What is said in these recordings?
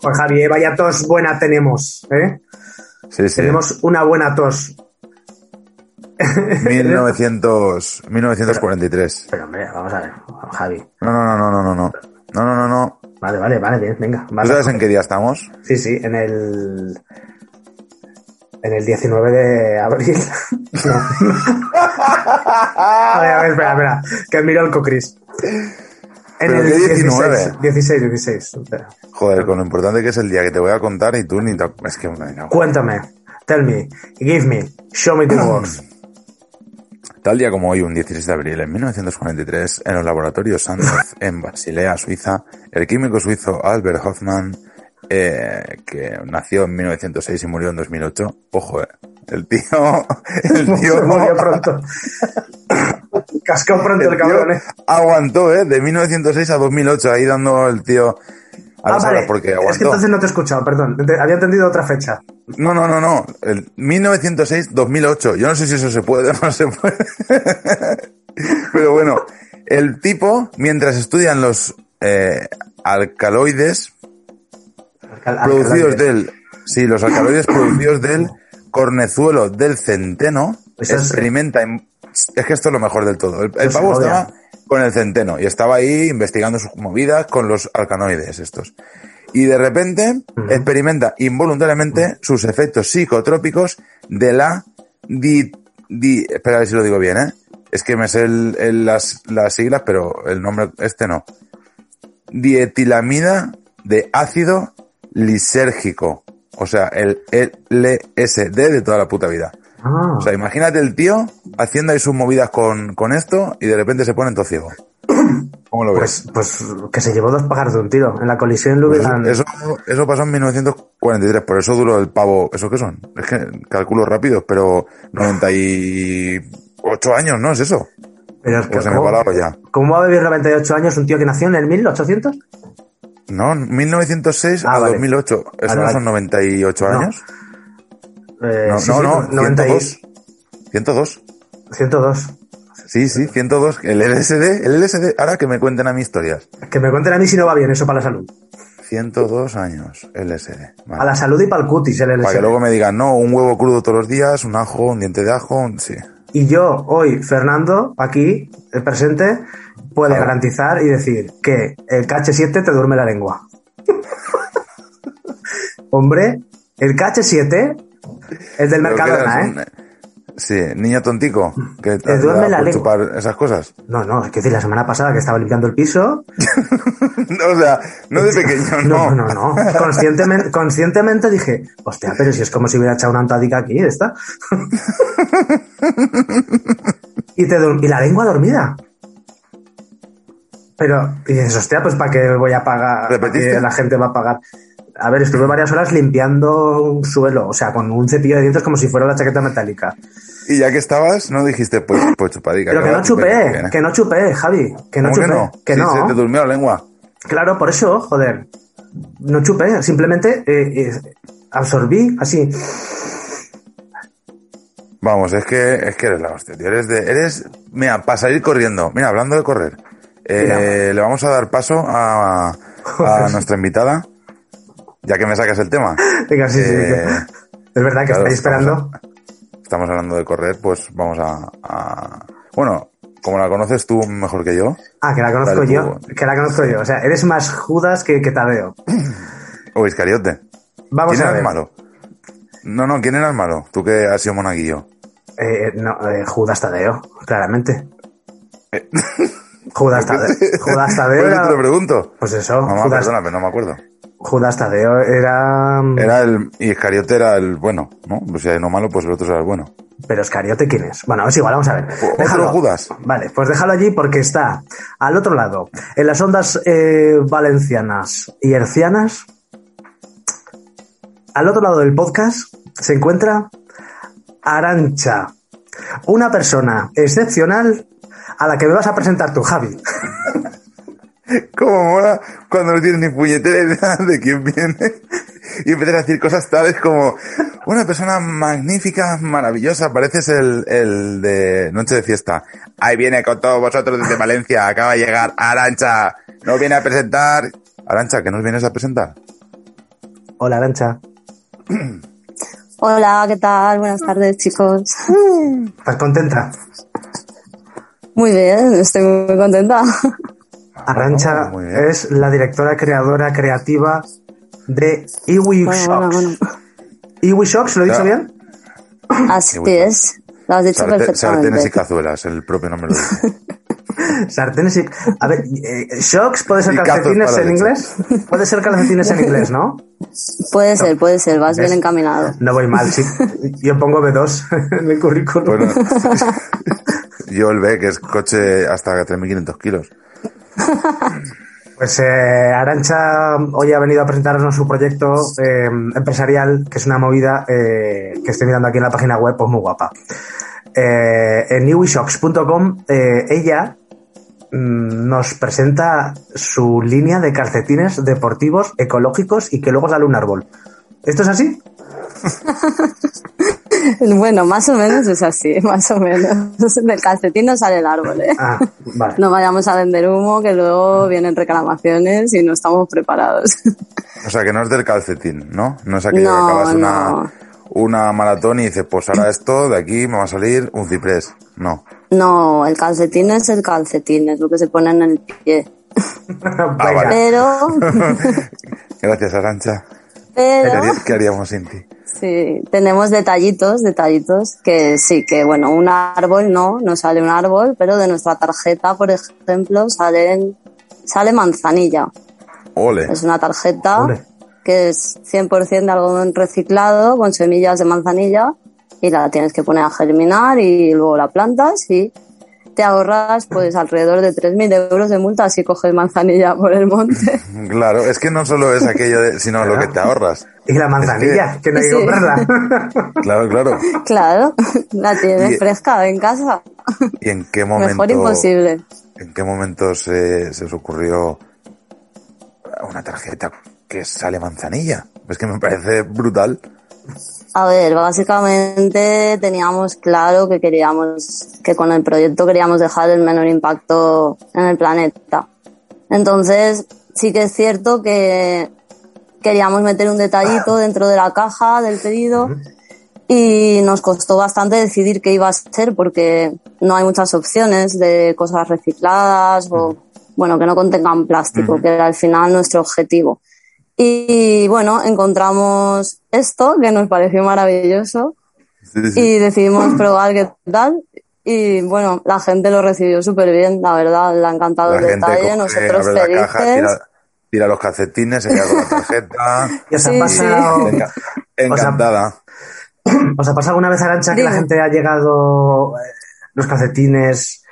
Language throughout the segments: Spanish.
Pues Javi, vaya tos buena tenemos, ¿eh? Sí, sí. Tenemos una buena tos. 1900, 1943. Pero hombre, vamos a ver, Javi. No, no, no, no, no, no, no. No, no, no. Vale, vale, vale, bien, venga. ¿Tú vale. sabes en qué día estamos? Sí, sí, en el... En el 19 de abril. A ver, a ver, espera, espera. Que miro el cocris. En ¿Pero el qué 19? 16, 16, 16. Espera. Joder, con lo importante que es el día que te voy a contar y tú ni te... Es que cago. Cuéntame, tell me, give me, show me the works. Tal día como hoy, un 16 de abril, en 1943, en los laboratorios Sandoz, en Basilea, Suiza, el químico suizo Albert Hoffman, eh, que nació en 1906 y murió en 2008, ojo, eh, el tío, el tío, murió pronto. Cascó pronto el, cabrón, eh. aguantó, eh, de 1906 a 2008, ahí dando el tío... Ah, Ahora sabrás vale. por qué Es que aguantó. entonces no te he escuchado, perdón. Había entendido otra fecha. No, no, no, no. El 1906-2008. Yo no sé si eso se puede o no se puede. Pero bueno, el tipo, mientras estudian los eh, alcaloides Alcal- producidos del... Sí, los alcaloides producidos del cornezuelo del centeno, experimenta... en- es que esto es lo mejor del todo. El, se pavo estaba con el centeno y estaba ahí investigando sus movidas con los alcanoides estos. Y de repente experimenta involuntariamente sus efectos psicotrópicos de la di, di- espera a ver si lo digo bien, ¿eh? Es que me sé el- el- las, las siglas, pero el nombre este no. Dietilamida de ácido lisérgico. O sea, el LSD de toda la puta vida. Ah, O sea, imagínate el tío haciendo ahí sus movidas con, con esto y de repente se pone todo ciego. ¿Cómo lo ves? pues, pues que se llevó dos pájaros de un tiro. En la colisión Pues eso, eso pasó en 1943, por eso duró el pavo. ¿Eso qué son? Es que calculo rápido, pero 98 años, ¿no? ¿Es eso? Pero es que, Pues se me ¿cómo, parado ya. ¿Cómo va a vivir 98 años un tío que nació en el 1800? No, 1906 Ah, a vale. 2008. ¿Eso Vale, no vale. son 98 No. años? Eh, No, sí, no, no, 90 y- 102. 102. 102. Sí, sí, 102. El LSD, el LSD, ahora que me cuenten a mí historias. Que me cuenten a mí si no va bien eso para la salud. 102 años, LSD. Vale. A la salud y para el cutis, el Para que LSD. luego me digan, no, un huevo crudo todos los días, un ajo, un diente de ajo, un- sí. Y yo, hoy, Fernando, aquí, el presente, puede Claro. garantizar y decir que el KH7 te duerme la lengua. Hombre, el KH7 es del Mercadona, ¿eh? un- Sí, niño tontico, que Te duerme la lengua. chupar esas cosas. No, no, es que decir, la semana pasada que estaba limpiando el piso. o sea, no de pequeño, No, no. no, no. Conscientemente, conscientemente dije, hostia, pero si es como si hubiera echado una antádica aquí, esta. y, te y la lengua dormida. Pero, y dices, hostia, pues ¿para qué voy a pagar? ¿Para ¿Repetiste? qué la gente va a pagar? A ver, estuve varias horas limpiando un suelo, o sea, con un cepillo de dientes como si fuera la chaqueta metálica. Y ya que estabas, no dijiste, pues, pues chupadica. Pero que no chupé, que no chupé, Javi, que no ¿Cómo chupé, que Sí, no. se te durmió la lengua. Claro, por eso, joder. No chupé, simplemente eh, eh, absorbí así. Vamos, es que, es que eres la hostia, tío. Eres de, eres, mira, para salir corriendo. Mira, hablando de correr, eh, le vamos a dar paso a, a nuestra invitada, ya que me sacas el tema. Venga, sí, sí, Eh, sí. Es verdad que claro, estáis esperando. Estamos hablando de correr, pues vamos a, a- bueno, como la conoces tú mejor que yo, Ah, que la conozco tú. yo. Que la conozco yo. O sea, eres más Judas que, que Tadeo. o Iscariote. Vamos ¿Quién a era el malo? No, no, ¿quién era el malo? Tú que has sido monaguillo. Eh, no, eh, Judas Tadeo, claramente. Eh. Judas Tadeo. Judas Tadeo. Era- te lo pregunto. Pues eso, Mamá, Judas, perdona, pero no me acuerdo. Judas Tadeo era. Era el, y Iscariote era el bueno, ¿no? Pues si hay no malo, pues el otro era el bueno. Pero Escariote, ¿quién es? Bueno, es igual, vamos a ver. Otro Judas. Vale, pues déjalo allí porque está al otro lado, en las ondas eh, valencianas y hercianas, al otro lado del podcast se encuentra Arancha, una persona excepcional a la que me vas a presentar tú, Javi. Como mola cuando no tienes ni puñetera idea de quién viene y empiezas a decir cosas tales como una persona magnífica, maravillosa, pareces el, el de Noche de Fiesta. Ahí viene con todos vosotros desde Valencia, acaba de llegar Arancha, nos viene a presentar. Arancha, ¿qué nos vienes a presentar? Hola, Arancha. Hola, ¿qué tal? Buenas tardes, chicos. ¿Estás contenta? Muy bien, estoy muy contenta. Arancha muy bien. es la directora creadora creativa de Iwi Bueno, Shocks. bueno, bueno. ¿Iwi Shocks? ¿Lo he dicho bien? Así es. Lo has dicho Sarte- sartenes y perfectamente. cazuelas, el propio nombre lo dice. Sartenes y... A ver, eh, ¿shocks puede ser Y calcetines en inglés? Puede ser calcetines en inglés, ¿no? Puede ser, puede ser, vas ¿Ves? bien encaminado. No voy mal, sí. Yo pongo B2 en el currículum. Bueno, yo el B, que es coche hasta 3.500 kilos. Pues eh, Arancha hoy ha venido a presentarnos su proyecto eh, empresarial, que es una movida eh, que estoy mirando aquí en la página web, pues muy guapa. En newishocks.com eh, ella mm, nos presenta su línea de calcetines deportivos ecológicos y que luego sale un árbol. ¿Esto es así? Bueno, más o menos es así, más o menos. Del calcetín no sale el árbol, ¿eh? Ah, vale. No vayamos a vender humo, que luego vienen reclamaciones y no estamos preparados. O sea, que no es del calcetín, ¿no? No es aquello No, que acabas una, no. una maratón y dices, pues ahora esto, de aquí me va a salir un ciprés. No. No, el calcetín es el calcetín, es lo que se pone en el pie. Venga. vale. Pero, Gracias, Arancha. ¿Qué, pero, qué haríamos sin ti? Sí, tenemos detallitos, detallitos, que sí, que bueno, un árbol no, no sale un árbol, pero de nuestra tarjeta, por ejemplo, salen, sale manzanilla. Ole. Es una tarjeta Ole. que es 100% de algodón reciclado con semillas de manzanilla y la tienes que poner a germinar y luego la plantas y te ahorras pues alrededor de 3.000 euros de multa si coges manzanilla por el monte. Claro, es que no solo es aquello, de, sino lo que te ahorras. Y la manzanilla, que no hay que Sí. comprarla. Claro, claro. claro, la tienes Y- fresca en casa. ¿Y en qué momento, Mejor imposible. en qué momento se, se os ocurrió una tarjeta que sale manzanilla? Es que me parece brutal. A ver, básicamente teníamos claro que queríamos, que con el proyecto queríamos dejar el menor impacto en el planeta. Entonces, sí que es cierto que queríamos meter un detallito dentro de la caja del pedido y nos costó bastante decidir qué iba a ser porque no hay muchas opciones de cosas recicladas o, bueno, que no contengan plástico, que era al final nuestro objetivo. Y bueno, encontramos esto que nos pareció maravilloso Sí, sí. y decidimos probar qué tal. Y bueno, la gente lo recibió súper bien, la verdad, le ha encantado La el detalle, nosotros abre la felices. caja, tira, tira los calcetines, se queda con la tarjeta. ¿Y os ha Sí, pasado, Enca- encantada. ¿Os ha pasado alguna vez, Arancha, que la gente ha llegado eh, los calcetines?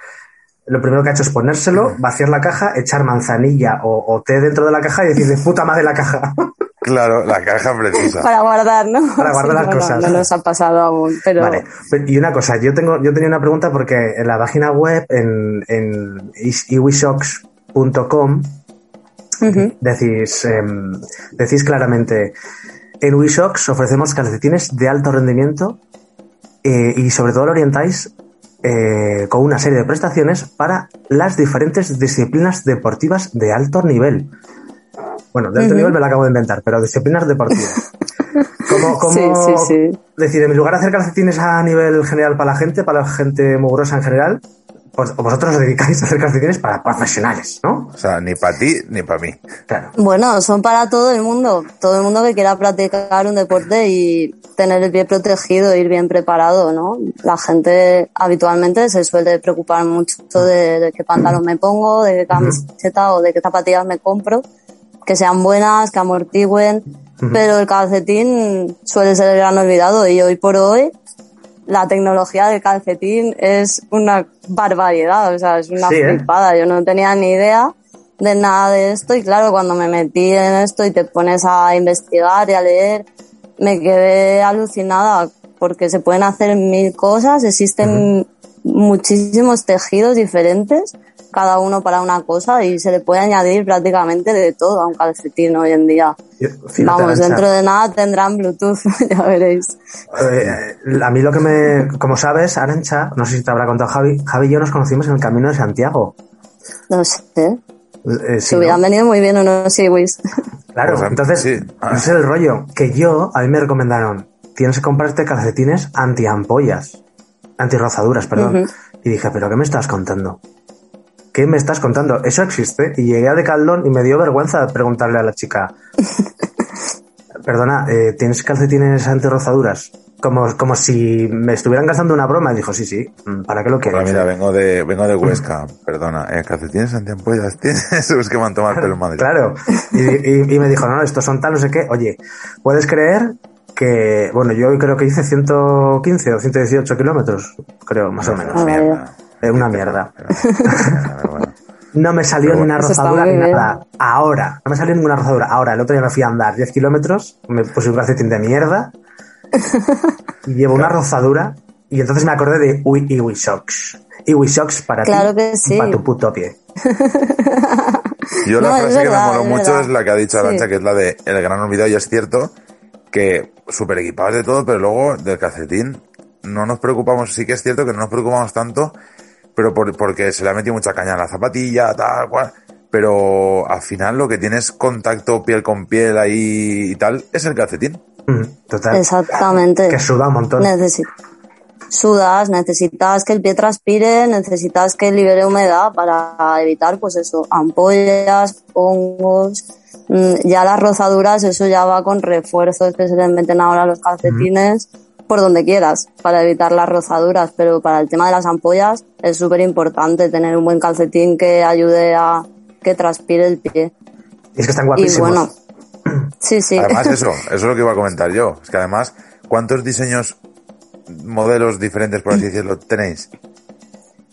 Lo primero que ha hecho es ponérselo, vaciar la caja, echar manzanilla o, o té dentro de la caja y decir, de puta madre la caja. Claro, la caja precisa. Para guardar, ¿no? Para guardar las no, cosas. No, nos ha pasado aún, pero Vale. Y una cosa, yo tengo, yo tenía una pregunta porque en la página web, en, en decís, em, decís claramente, en Wishocks ofrecemos calcetines de alto rendimiento eh, y sobre todo lo orientáis eh, con una serie de prestaciones para las diferentes disciplinas deportivas de alto nivel. Bueno, de alto nivel me lo acabo de inventar, pero disciplinas deportivas. ¿Cómo, cómo Sí, sí, sí. decir, en lugar de hacer calcetines a nivel general para la gente, para la gente mugrosa en general, vosotros os dedicáis a hacer calcetines para profesionales, ¿no? O sea, ni para ti ni para mí. Claro. Bueno, son para todo el mundo, todo el mundo que quiera practicar un deporte y tener el pie protegido, ir bien preparado, ¿no? La gente habitualmente se suele preocupar mucho de, de qué pantalón me pongo, de qué camiseta o de qué zapatillas me compro, que sean buenas, que amortigüen, pero el calcetín suele ser el gran olvidado y hoy por hoy la tecnología del calcetín es una barbaridad, o sea, es una Sí, ¿eh? flipada. Yo no tenía ni idea de nada de esto y claro, cuando me metí en esto y te pones a investigar y a leer, me quedé alucinada porque se pueden hacer mil cosas, existen muchísimos tejidos diferentes, cada uno para una cosa y se le puede añadir prácticamente de todo a un calcetín hoy en día. Yo- Vamos, dentro de nada tendrán Bluetooth, ya veréis. eh, a mí lo que me... Como sabes, Arancha, no sé si te habrá contado Javi, Javi y yo nos conocimos en el Camino de Santiago. No sé, Eh, se ¿no? hubieran venido muy bien unos siwis. Claro, Pues, entonces, sí. Ah. ese es el rollo. Que yo, a mí me recomendaron, tienes que comprarte calcetines anti-ampollas, anti-rozaduras, perdón. Ujú. Y dije, ¿pero qué me estás contando? ¿Qué me estás contando? Eso existe. Y llegué a Decathlon y me dio vergüenza preguntarle a la chica, perdona, eh, ¿tienes calcetines anti-rozaduras? Como, como si me estuvieran gastando una broma. Y dijo, sí, sí, mm, ¿para qué lo Hola, quieres? mira, vengo de, vengo de Huesca, perdona. Eh, calcetines antiampollas, tienes esos que me han tomado el pelo en Madrid. Claro. Y, y- y me dijo, no, estos son tal, no sé qué. Oye, ¿puedes creer que, bueno, yo creo que hice 115 o 118 kilómetros, creo, más o menos. Ah. Mierda. Eh, una mierda. No me salió Pero ni una bueno. Está rozadura ni nada. Ahora, no me salió ninguna rozadura. Ahora, el otro día me fui a andar 10 kilómetros, me puse un calcetín de mierda y llevo una rozadura y entonces me acordé de Uy Iwi Socks. Iwi Socks para Claro ti sí. para tu puto pie. Yo la No, es frase que me moló es mucho es la que ha dicho Arancha, Sí. que es la de el gran olvidado, y es cierto que súper equipados de todo, pero luego del calcetín no nos preocupamos, sí que es cierto que no nos preocupamos tanto, pero por- porque se le ha metido mucha caña a la zapatilla, tal cual, pero al final lo que tienes contacto piel con piel ahí y tal es el calcetín. Mm, Total. Exactamente. Que suda un montón. Necesi- sudas, necesitas que el pie transpire, necesitas que libere humedad para evitar, pues eso, ampollas, hongos. Mm, Ya las rozaduras, eso ya va con refuerzos que se le meten ahora a los calcetines por donde quieras para evitar las rozaduras, pero para el tema de las ampollas es súper importante tener un buen calcetín que ayude a que transpire el pie. Y es que están Y guapísimos. bueno, sí, sí. Además eso, eso es lo que iba a comentar yo, es que además, ¿cuántos diseños, modelos diferentes, por así decirlo, tenéis?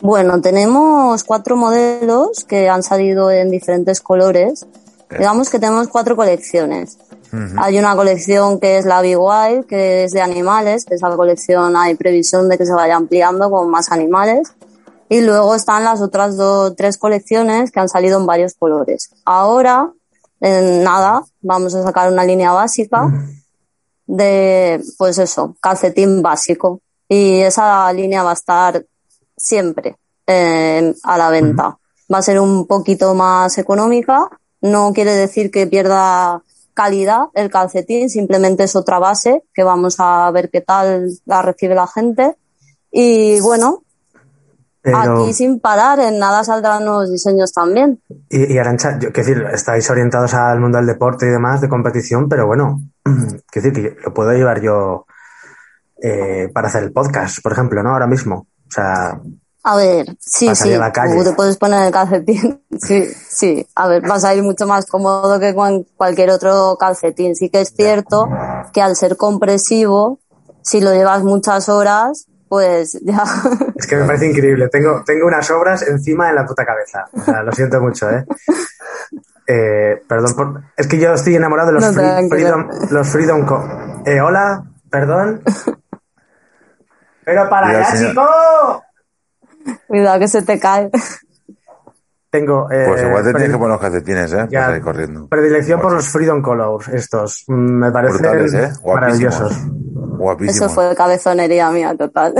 Bueno, tenemos cuatro modelos que han salido en diferentes colores. Digamos que tenemos cuatro colecciones. Hay una colección que es la Big Wild, que es de animales, que esa colección hay previsión de que se vaya ampliando con más animales. Y luego están las otras dos, tres colecciones que han salido en varios colores. Ahora, en nada, vamos a sacar una línea básica de, pues eso, calcetín básico. Y esa línea va a estar siempre eh, a la venta. Va a ser un poquito más económica. No quiere decir que pierda calidad el calcetín, simplemente es otra base que vamos a ver qué tal la recibe la gente. Y bueno, Pero, aquí sin parar, en nada saldrán nuevos diseños también. y, y Arancha, yo, quiero decir, estáis orientados al mundo del deporte y demás, de competición, pero bueno, quiero decir que lo puedo llevar yo eh, para hacer el podcast, por ejemplo, ¿no? Ahora mismo. O sea, A ver, sí, sí, a la calle. tú te puedes poner el calcetín. Sí, sí. A ver, vas a ir mucho más cómodo que con cualquier otro calcetín. Sí que es cierto que al ser compresivo, si lo llevas muchas horas, pues ya. es que me parece increíble. Tengo, tengo unas obras encima de la puta cabeza. O sea, lo siento mucho, ¿eh? Eh, perdón por... Es que yo estoy enamorado de los, No, free-. Freedom, los Freedom Co. Eh, hola, perdón. Pero para allá, señor. chico. Cuidado que se te cae. Tengo. Eh, Pues igual te tienes que poner los calcetines, ¿eh? ya, Para salir corriendo. Predilección por Pues, los Freedom Colors, estos. Mm, Me parecen Brutales, ¿eh? Maravillosos. Guapísimos. Eso fue cabezonería mía total.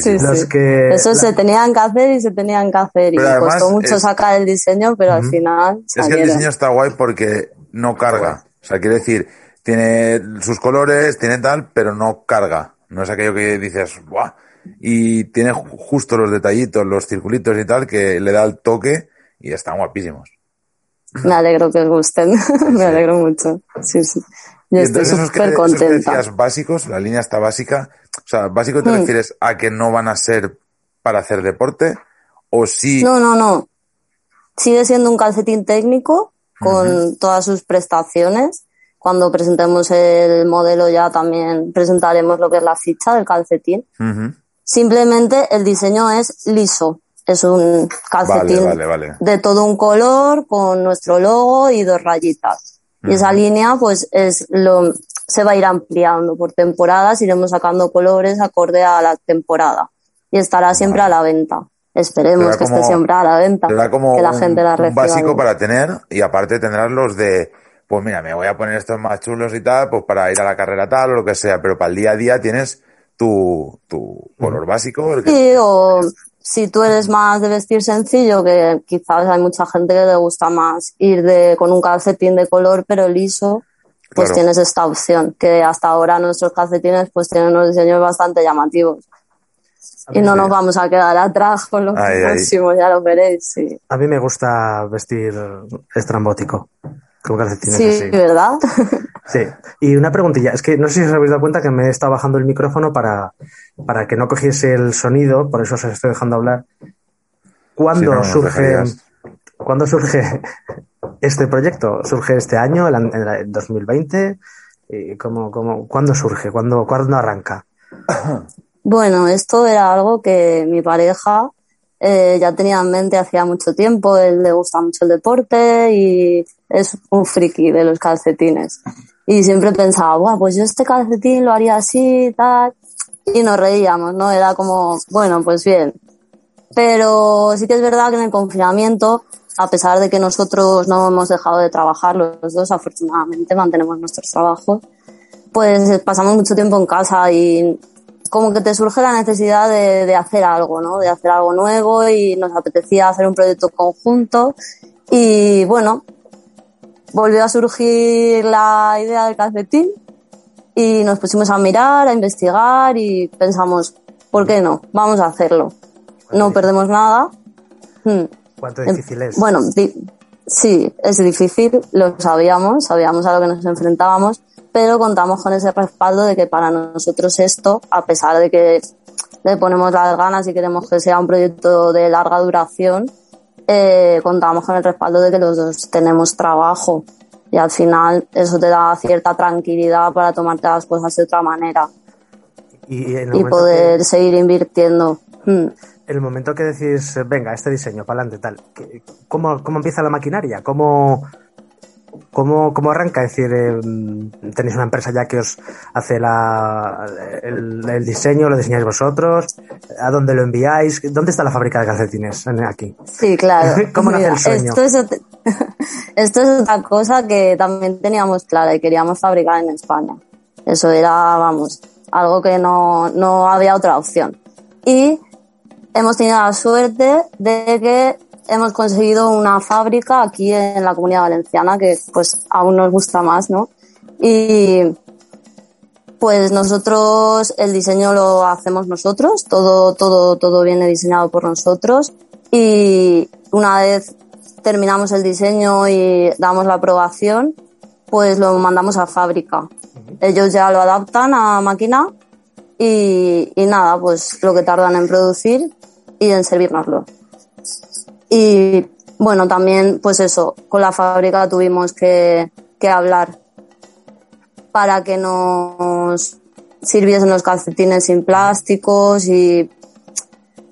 Sí, sí. que- Eso la- se tenían que hacer y se tenían que hacer. Y Pero me además costó mucho es- sacar el diseño, pero al final Es que el diseño está guay porque no carga. O sea, quiere decir, tiene sus colores, tiene tal, pero no carga. No es aquello que dices, ¡buah! Y tiene ju- justo los detallitos, los circulitos y tal, que le da el toque y están guapísimos. Me alegro que os gusten. me alegro mucho. Sí, sí. Yo y estoy entonces súper esos que contenta. básicos, la línea está básica. O sea, ¿básico te Mm. refieres a que no van a ser para hacer deporte? ¿O sí? No, no, no. Sigue siendo un calcetín técnico con todas sus prestaciones. Cuando presentemos el modelo ya también presentaremos lo que es la ficha del calcetín. Simplemente el diseño es liso. Es un calcetín vale, vale. de todo un color con nuestro logo y dos rayitas. Y esa línea, pues, es lo, se va a ir ampliando por temporadas, iremos sacando colores acorde a la temporada y estará siempre a la venta. Esperemos que como- esté siempre a la venta, Te da como que la un, gente la un básico bien. para tener y aparte tendrás los de, pues mira, me voy a poner estos más chulos y tal, pues para ir a la carrera tal o lo que sea, pero para el día a día tienes tu, tu color básico. Sí, o si tú eres más de vestir sencillo, que quizás hay mucha gente que le gusta más ir de con un calcetín de color pero liso, pues Claro. tienes esta opción, que hasta ahora nuestros calcetines pues tienen unos diseños bastante llamativos. Y no nos vamos a quedar atrás con lo Ay, ay. próximo, ya lo veréis. Sí, A mí me gusta vestir estrambótico. Con calcetines sí así. ¿verdad? Sí. Y una preguntilla, es que no sé si os habéis dado cuenta que me he estado bajando el micrófono para, para que no cogiese el sonido, por eso os estoy dejando hablar. ¿Cuándo no, surge. ¿cuándo surge este proyecto? ¿Surge este año, el, an- el 2020? ¿Y cómo, cómo, ¿Cuándo surge? ¿Cuándo, ¿Cuándo arranca? Bueno, esto era algo que mi pareja eh, ya tenía en mente hacía mucho tiempo. Él le gusta mucho el deporte y es un friki de los calcetines. Y siempre pensaba, Buah, pues yo este calcetín lo haría así y tal. Y nos reíamos, ¿no? Era como, bueno, pues bien. Pero sí que es verdad que en el confinamiento, a pesar de que nosotros no hemos dejado de trabajar los dos, afortunadamente mantenemos nuestros trabajos, pues pasamos mucho tiempo en casa y como que te surge la necesidad de, de hacer algo, ¿no? De hacer algo nuevo y nos apetecía hacer un proyecto conjunto y bueno, volvió a surgir la idea del calcetín y nos pusimos a mirar, a investigar y pensamos, ¿por qué no? Vamos a hacerlo. No perdemos nada. Hmm. ¿Cuánto Em, difícil es? Bueno, sí, es difícil, lo sabíamos, sabíamos a lo que nos enfrentábamos, pero contamos con ese respaldo de que para nosotros esto, a pesar de que le ponemos las ganas y queremos que sea un proyecto de larga duración, eh, contamos con el respaldo de que los dos tenemos trabajo y al final eso te da cierta tranquilidad para tomarte las cosas de otra manera y, y poder que- seguir invirtiendo. Hmm. el momento que decís, venga, este diseño, para adelante, tal, ¿qué- ¿cómo, ¿cómo empieza la maquinaria? ¿Cómo, cómo, cómo arranca? Es decir, eh, tenéis una empresa ya que os hace la, el, el diseño, lo diseñáis vosotros, ¿a dónde lo enviáis? ¿Dónde está la fábrica de calcetines aquí? Sí, claro. ¿Cómo nace el sueño? Esto es, ot- esto es otra cosa que también teníamos clara y queríamos fabricar en España. Eso era, vamos, algo que no, no había otra opción. Y hemos tenido la suerte de que hemos conseguido una fábrica aquí en la comunidad valenciana que pues aún nos gusta más, ¿no? Y pues nosotros el diseño lo hacemos nosotros, todo, todo, todo viene diseñado por nosotros y una vez terminamos el diseño y damos la aprobación, pues lo mandamos a fábrica. Ellos ya lo adaptan a máquina y, y nada, pues lo que tardan en producir y en servirnoslo. Y bueno, también pues eso, con la fábrica tuvimos que, que hablar para que nos sirviesen los calcetines sin plásticos y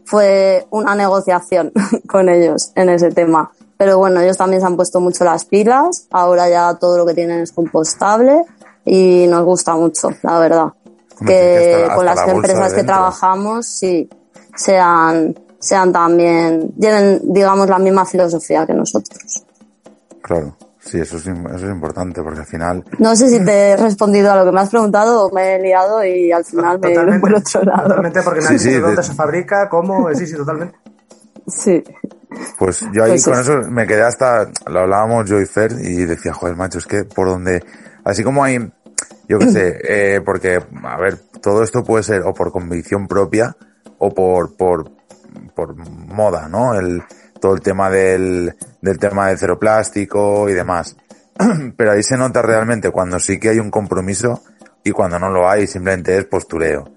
fue una negociación con ellos en ese tema. Pero bueno, ellos también se han puesto mucho las pilas, ahora ya todo lo que tienen es compostable y nos gusta mucho, la verdad. Que sí que hasta- con las la empresas que trabajamos, sí, sean, sean también, lleven, digamos, la misma filosofía que nosotros. Claro, sí, eso es, eso es importante porque al final No sé si te he respondido a lo que me has preguntado o me he liado y al final me he ido por otro lado. Totalmente, porque Sí, nadie sí, sabe de- dónde se fabrica, cómo, sí, sí, totalmente. Sí. Pues yo ahí Pues con eso. eso me quedé hasta, lo hablábamos yo y Fer y decía, joder, macho, es que por donde, así como hay, yo qué sé, eh, porque, a ver, todo esto puede ser o por convicción propia o por, por, por moda, ¿no? El, todo el tema del, del tema del cero plástico y demás. Pero ahí se nota realmente cuando sí que hay un compromiso y cuando no lo hay, simplemente es postureo.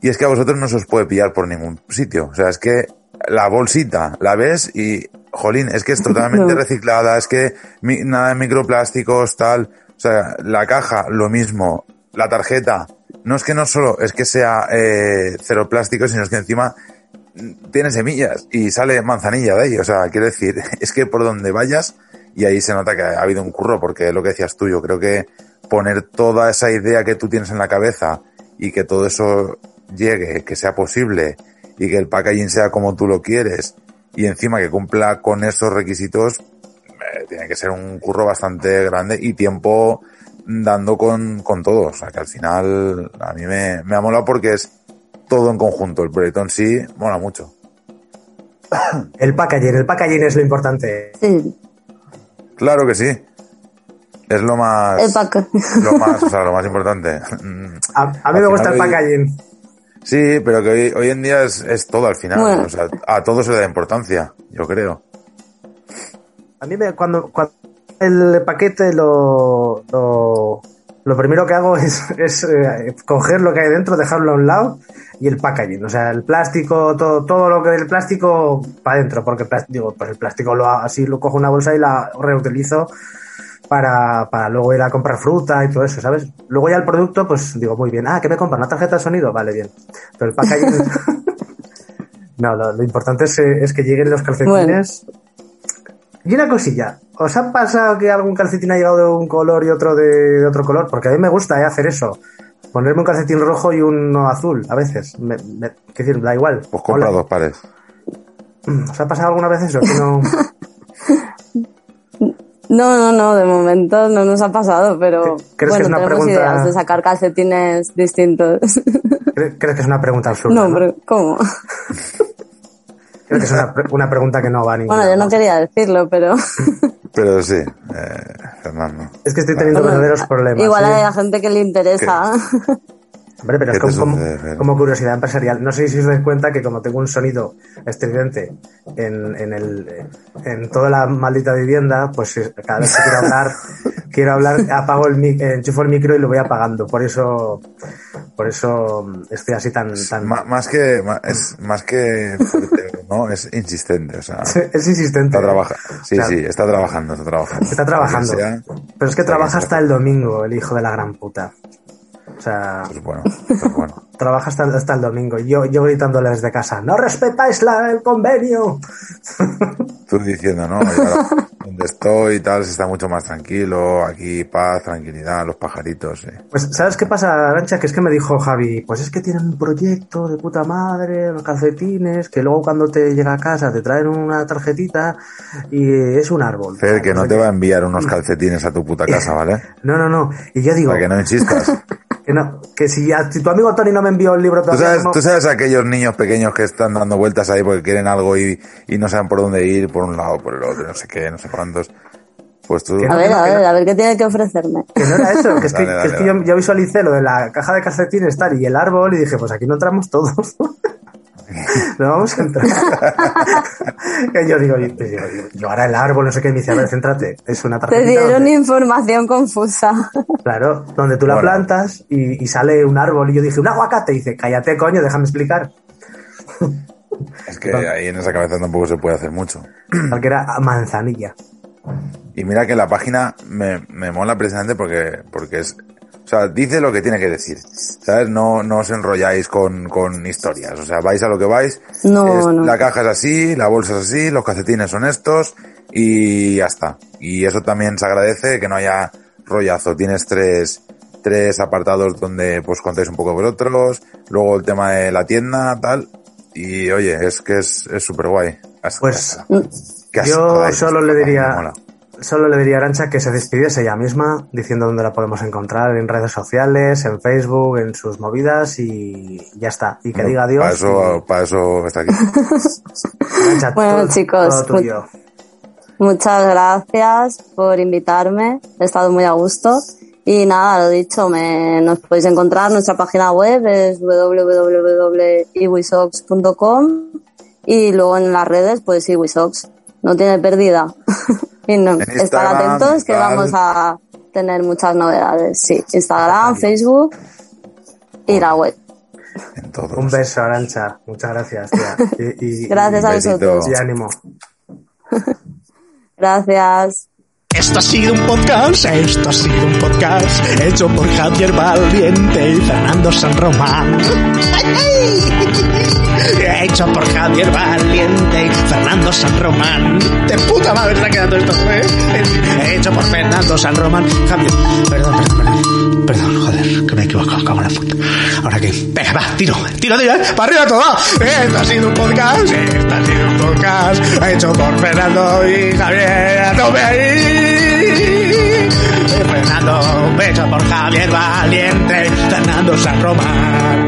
Y es que a vosotros no se os puede pillar por ningún sitio. O sea, es que la bolsita la ves y, jolín, es que es totalmente reciclada, es que mi- nada de microplásticos, tal. O sea, la caja, lo mismo. La tarjeta, no es que no solo es que sea eh, cero plástico, sino es que encima tiene semillas y sale manzanilla de ahí. O sea, quiero decir, es que por donde vayas, y ahí se nota que ha habido un curro, porque lo que decías tú, yo creo que poner toda esa idea que tú tienes en la cabeza y que todo eso llegue, que sea posible y que el packaging sea como tú lo quieres y encima que cumpla con esos requisitos, eh, tiene que ser un curro bastante grande y tiempo dando con, con todo. O sea que al final a mí me, me ha molado porque es todo en conjunto. El proyecto en sí mola mucho. El packaging, el packaging es lo importante. Sí, Claro que sí. Es lo más, el pack. lo más, o sea, lo más importante. A, a mí Al me gusta el hoy- packaging. Sí, pero que hoy, hoy en día es, es todo al final. Bueno. O sea, a todo se le da importancia, yo creo. A mí me, cuando, cuando el paquete lo, lo, lo primero que hago es, es eh, coger lo que hay dentro, dejarlo a un lado y el packaging. O sea, el plástico, todo, todo lo que del plástico para adentro, porque digo, pues el plástico lo así lo cojo una bolsa y la reutilizo para, para luego ir a comprar fruta y todo eso, ¿sabes? Luego ya el producto, pues digo, muy bien, ah, ¿qué me compra? ¿Una tarjeta de sonido? Vale, bien. Pero el packaging... no, lo, lo importante es, eh, es que lleguen los calcetines. Y una cosilla, ¿os ha pasado que algún calcetín ha llegado de un color y otro de, de otro color? Porque a mí me gusta eh, hacer eso. Ponerme un calcetín rojo y uno azul, a veces. Me, me- qué decir, da igual. Pues compra Hola. dos pares. ¿Os ha pasado alguna vez eso? Que no- No, no, no, de momento no nos ha pasado, pero ¿Crees que bueno, es una tenemos pregunta- ideas de sacar calcetines distintos. ¿Cre- ¿Crees que es una pregunta absurda? no, no? pero ¿cómo? Creo que es una, una pregunta que no va a ninguna. Bueno, yo no quería decirlo, pero Pero sí, eh, Fernando. Es que estoy teniendo Bueno, verdaderos problemas. igual ¿eh? hay a gente que le interesa. Hombre, pero es ¿Qué te como, curiosidad empresarial. No sé si os dais cuenta que como tengo un sonido estridente en, en, el, en toda la maldita vivienda, pues cada vez que quiero hablar, quiero hablar, apago el mic, enchufo el micro y lo voy apagando. Por eso, por eso estoy así tan, tan más que, es más que fuerte, ¿no? Es insistente, o sea, es insistente. está trabajando. Sí, sí, está trabajando, está trabajando. Está trabajando. Sea, Pero es que trabaja hasta el domingo, el hijo de la gran puta. O sea, Pues bueno, pues bueno. trabaja hasta, hasta el domingo. Yo, yo gritándole desde casa, no respetáis la, el convenio. Tú diciendo, ¿no? Donde estoy y tal, se está mucho más tranquilo, aquí paz, tranquilidad, los pajaritos. Pues, ¿sabes qué pasa, Arancha? Que es que me dijo Javi, pues es que tienen un proyecto de puta madre, los calcetines, que luego cuando te llega a casa te traen una tarjetita y es un árbol. Fer, que no te va a enviar unos calcetines a tu puta casa, ¿vale? No, no, no. Y yo digo, Para que no insistas. Que no, que si, a- si tu amigo Tony no me envió el libro ¿Tú todavía, sabes, ¿cómo- tú sabes aquellos niños pequeños que están dando vueltas ahí porque quieren algo y, y no saben por dónde ir, por un lado, por el otro, no sé qué, no sé cuántos. Pues tú, A no, ver, no, a ver, no. a ver qué tiene que ofrecerme. Que no era eso, que es que, Dale, que es dale, que yo, dale. yo visualicé lo de la caja de calcetines tal y el árbol y dije, pues aquí no entramos todos. no vamos a entrar. que yo digo, yo, yo- yo ahora el árbol, no sé qué, me dice, a ver, céntrate, es una Te tarjetita. dieron donde- información confusa. Claro, donde tú la Bueno. plantas y, y sale un árbol y yo dije, un aguacate, y dice, cállate coño, déjame explicar. es que ahí en esa cabeza tampoco se puede hacer mucho. Porque era manzanilla. Y mira que la página me, me mola precisamente porque, porque es, o sea, dice lo que tiene que decir, ¿sabes? No, no os enrolláis con, con historias, o sea, vais a lo que vais, No, es- no. la caja es así, la bolsa es así, los calcetines son estos y ya está. Y eso también se agradece que no haya rollazo, tienes tres, tres apartados donde pues contáis un poco vosotros, luego el tema de la tienda, tal, y oye, es que es súper guay. Pues, Yo solo le diría. Solo le diría a Arancha que se despidiese ella misma diciendo dónde la podemos encontrar en redes sociales, en Facebook, en sus movidas y ya está. Y que diga adiós. Para eso, para eso está aquí. Bueno, todo- chicos, todo tuyo. Muchas gracias por invitarme. He estado muy a gusto. Y nada, lo dicho, me, nos podéis encontrar. Nuestra página web es www.iwisox.com y luego en las redes, pues iwisox. No tiene pérdida. y no, estar atentos que tal. vamos a tener muchas novedades. Sí, Instagram, Facebook y la web. En todos. Un beso, Arancha. Muchas gracias, tía. Y, y- Gracias a vosotros. y ánimo. Gracias. Esto ha sido un podcast, esto ha sido un podcast hecho por Javier Valiente y Fernando San Román. Hecho por Javier Valiente y Fernando San Román. De puta madre está quedando esto, ¿eh? Hecho por Fernando San Román. Javier, perdón, perdón, perdón. la puta. ¿Ahora qué? Venga, va, tiro, tiro, tiro, ¿eh? para arriba todo. Esto ha sido un podcast, esto ha sido un podcast hecho por Fernando y Javier. ¡A tope ahí! Fernando, hecho por Javier Valiente, Fernando San Román